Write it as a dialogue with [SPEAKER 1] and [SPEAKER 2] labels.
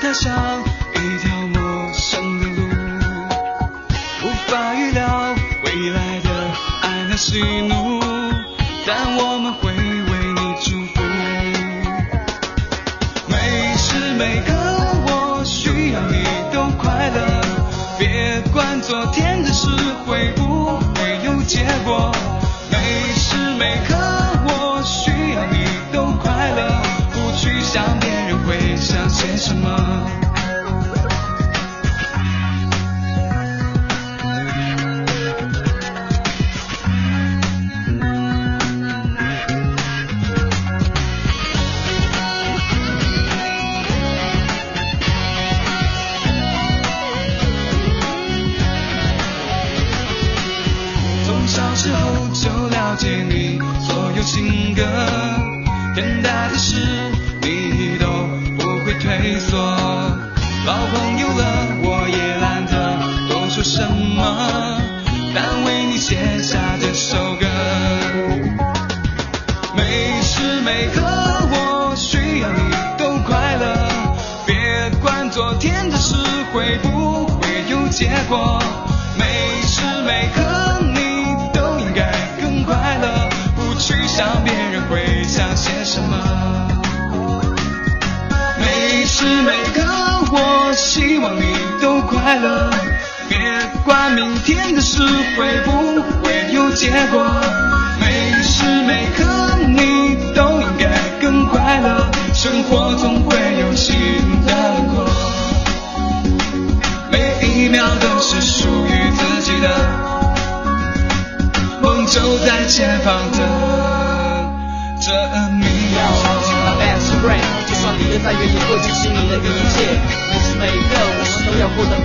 [SPEAKER 1] 踏上一条陌生的路，无法预料未来的爱和喜怒，但我们会为你祝福。每时每刻我需要你都快乐，别管昨天的事会不会有结果。每时每刻解你所有性格，天大的事你都不会退缩。老朋友了，我也懒得多说什么，但为你写下这首歌。每时每刻我需要你都快乐，别管昨天的事会不会有结果。每时每刻想别人会想些什么。每时每刻我希望你都快乐，别管明天的事会不会有结果。每时每刻你都应该更快乐，生活总会有新的过。每一秒都是属于自己的，梦就在前方等着你。
[SPEAKER 2] 请把 best friend，就算离得再远，也会支持你的一切。不是每个，我们都要过得